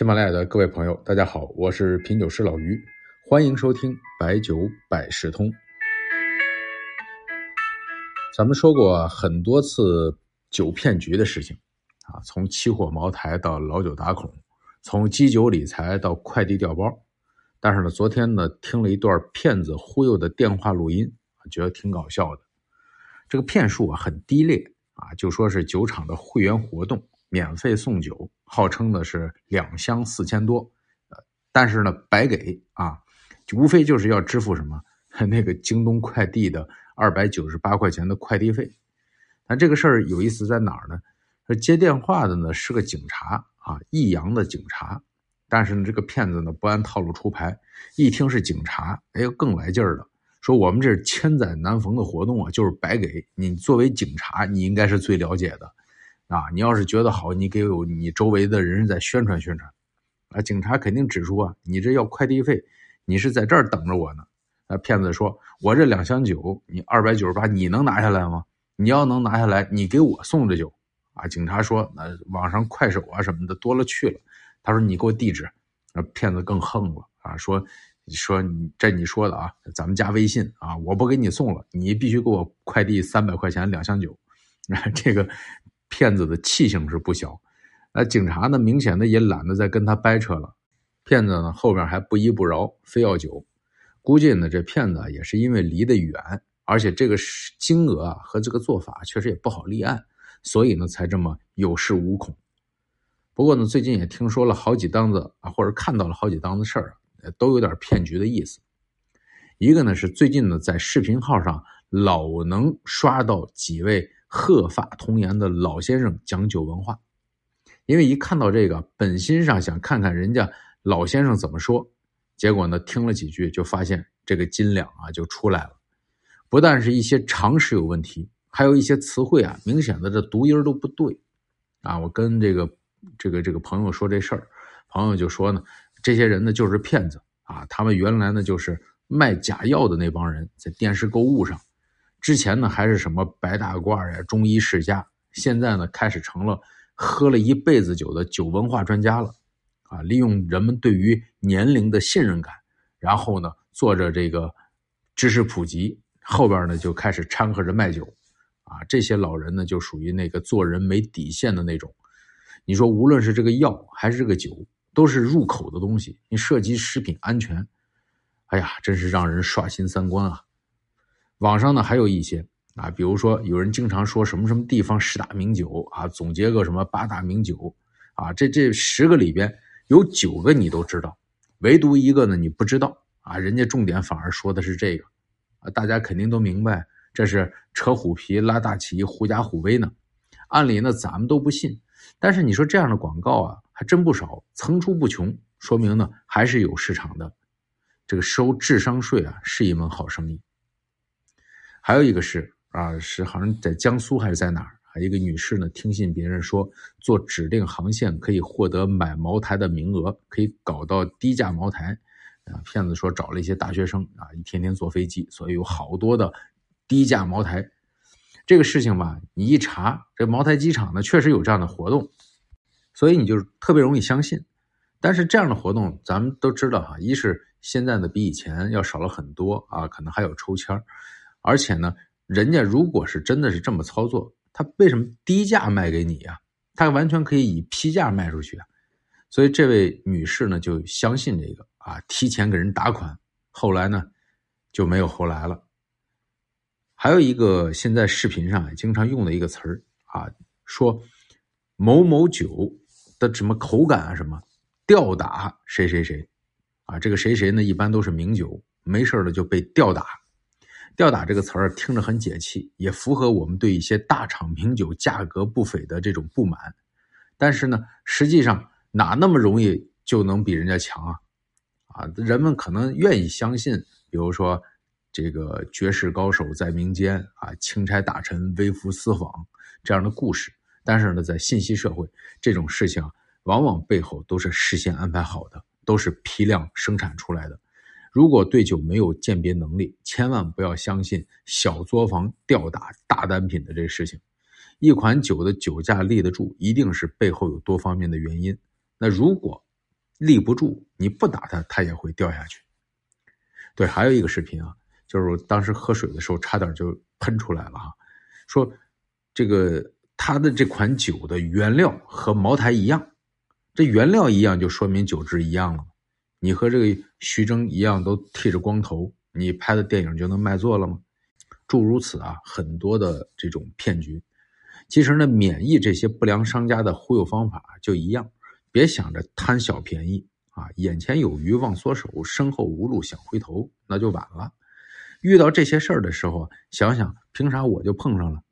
喜马拉雅的各位朋友，大家好，我是品酒师老于，欢迎收听白酒百事通。咱们说过很多次酒骗局的事情啊，从期货茅台到老酒打孔，从基酒理财到快递调包。但是呢，昨天呢听了一段骗子忽悠的电话录音，觉得挺搞笑的。这个骗术啊很低劣啊，就说是酒厂的会员活动。免费送酒，号称的是两箱四千多，呃，但是呢白给啊，无非就是要支付什么 那个京东快递的二百九十八块钱的快递费。但这个事儿有意思在哪儿呢？说接电话的呢是个警察啊，益阳的警察，但是呢这个骗子呢不按套路出牌，一听是警察，哎更来劲儿了，说我们这是千载难逢的活动啊，就是白给你。作为警察，你应该是最了解的。啊，你要是觉得好，你给我你周围的人再宣传宣传，啊，警察肯定指出啊，你这要快递费，你是在这儿等着我呢。啊，骗子说，我这两箱酒，你二百九十八，你能拿下来吗？你要能拿下来，你给我送这酒。啊，警察说，那网上快手啊什么的多了去了。他说你给我地址。那骗子更横了啊，说说你这你说的啊，咱们加微信啊，我不给你送了，你必须给我快递三百块钱两箱酒。啊，这个。骗子的气性是不小，那警察呢？明显的也懒得再跟他掰扯了。骗子呢后边还不依不饶，非要酒。估计呢这骗子也是因为离得远，而且这个金额啊和这个做法确实也不好立案，所以呢才这么有恃无恐。不过呢最近也听说了好几档子啊，或者看到了好几档子事儿，都有点骗局的意思。一个呢是最近呢在视频号上老能刷到几位。鹤发童颜的老先生讲酒文化，因为一看到这个，本心上想看看人家老先生怎么说，结果呢，听了几句就发现这个斤两啊就出来了。不但是一些常识有问题，还有一些词汇啊，明显的这读音都不对。啊，我跟这个这个这个朋友说这事儿，朋友就说呢，这些人呢就是骗子啊，他们原来呢就是卖假药的那帮人，在电视购物上。之前呢还是什么白大褂呀、中医世家，现在呢开始成了喝了一辈子酒的酒文化专家了，啊，利用人们对于年龄的信任感，然后呢做着这个知识普及，后边呢就开始掺和着卖酒，啊，这些老人呢就属于那个做人没底线的那种。你说无论是这个药还是这个酒，都是入口的东西，你涉及食品安全，哎呀，真是让人刷新三观啊！网上呢还有一些啊，比如说有人经常说什么什么地方十大名酒啊，总结个什么八大名酒啊，这这十个里边有九个你都知道，唯独一个呢你不知道啊，人家重点反而说的是这个啊，大家肯定都明白这是扯虎皮拉大旗，狐假虎威呢。按理呢咱们都不信，但是你说这样的广告啊还真不少，层出不穷，说明呢还是有市场的。这个收智商税啊是一门好生意。还有一个是啊，是好像在江苏还是在哪儿？还一个女士呢，听信别人说做指定航线可以获得买茅台的名额，可以搞到低价茅台。啊，骗子说找了一些大学生啊，一天天坐飞机，所以有好多的低价茅台。这个事情吧，你一查，这茅台机场呢确实有这样的活动，所以你就特别容易相信。但是这样的活动，咱们都知道哈，一是现在呢比以前要少了很多啊，可能还有抽签儿。而且呢，人家如果是真的是这么操作，他为什么低价卖给你呀？他完全可以以批价卖出去啊！所以这位女士呢就相信这个啊，提前给人打款，后来呢就没有后来了。还有一个现在视频上经常用的一个词儿啊，说某某酒的什么口感啊什么吊打谁谁谁啊，这个谁谁呢一般都是名酒，没事的就被吊打。吊打这个词儿听着很解气，也符合我们对一些大厂名酒价格不菲的这种不满。但是呢，实际上哪那么容易就能比人家强啊？啊，人们可能愿意相信，比如说这个绝世高手在民间啊，钦差大臣微服私访这样的故事。但是呢，在信息社会，这种事情往往背后都是事先安排好的，都是批量生产出来的。如果对酒没有鉴别能力，千万不要相信小作坊吊打大单品的这个事情。一款酒的酒价立得住，一定是背后有多方面的原因。那如果立不住，你不打它，它也会掉下去。对，还有一个视频啊，就是当时喝水的时候差点就喷出来了哈，说这个它的这款酒的原料和茅台一样，这原料一样就说明酒质一样了。你和这个徐峥一样都剃着光头，你拍的电影就能卖座了吗？诸如此啊，很多的这种骗局。其实呢，免疫这些不良商家的忽悠方法就一样，别想着贪小便宜啊，眼前有鱼忘缩手，身后无路想回头，那就晚了。遇到这些事儿的时候，想想凭啥我就碰上了？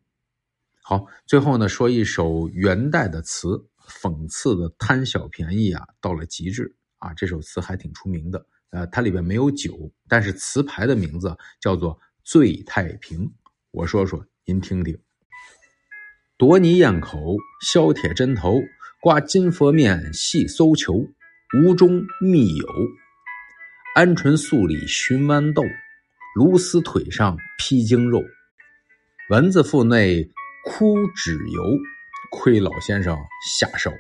好，最后呢，说一首元代的词，讽刺的贪小便宜啊，到了极致啊。这首词还挺出名的，呃，它里边没有酒，但是词牌的名字叫做《醉太平》。我说说，您听听。夺泥咽口，削铁针头，刮金佛面，细搜球，吴中密友，鹌鹑素里寻豌豆，芦丝腿上披精肉，蚊子腹内枯脂油，亏老先生下手。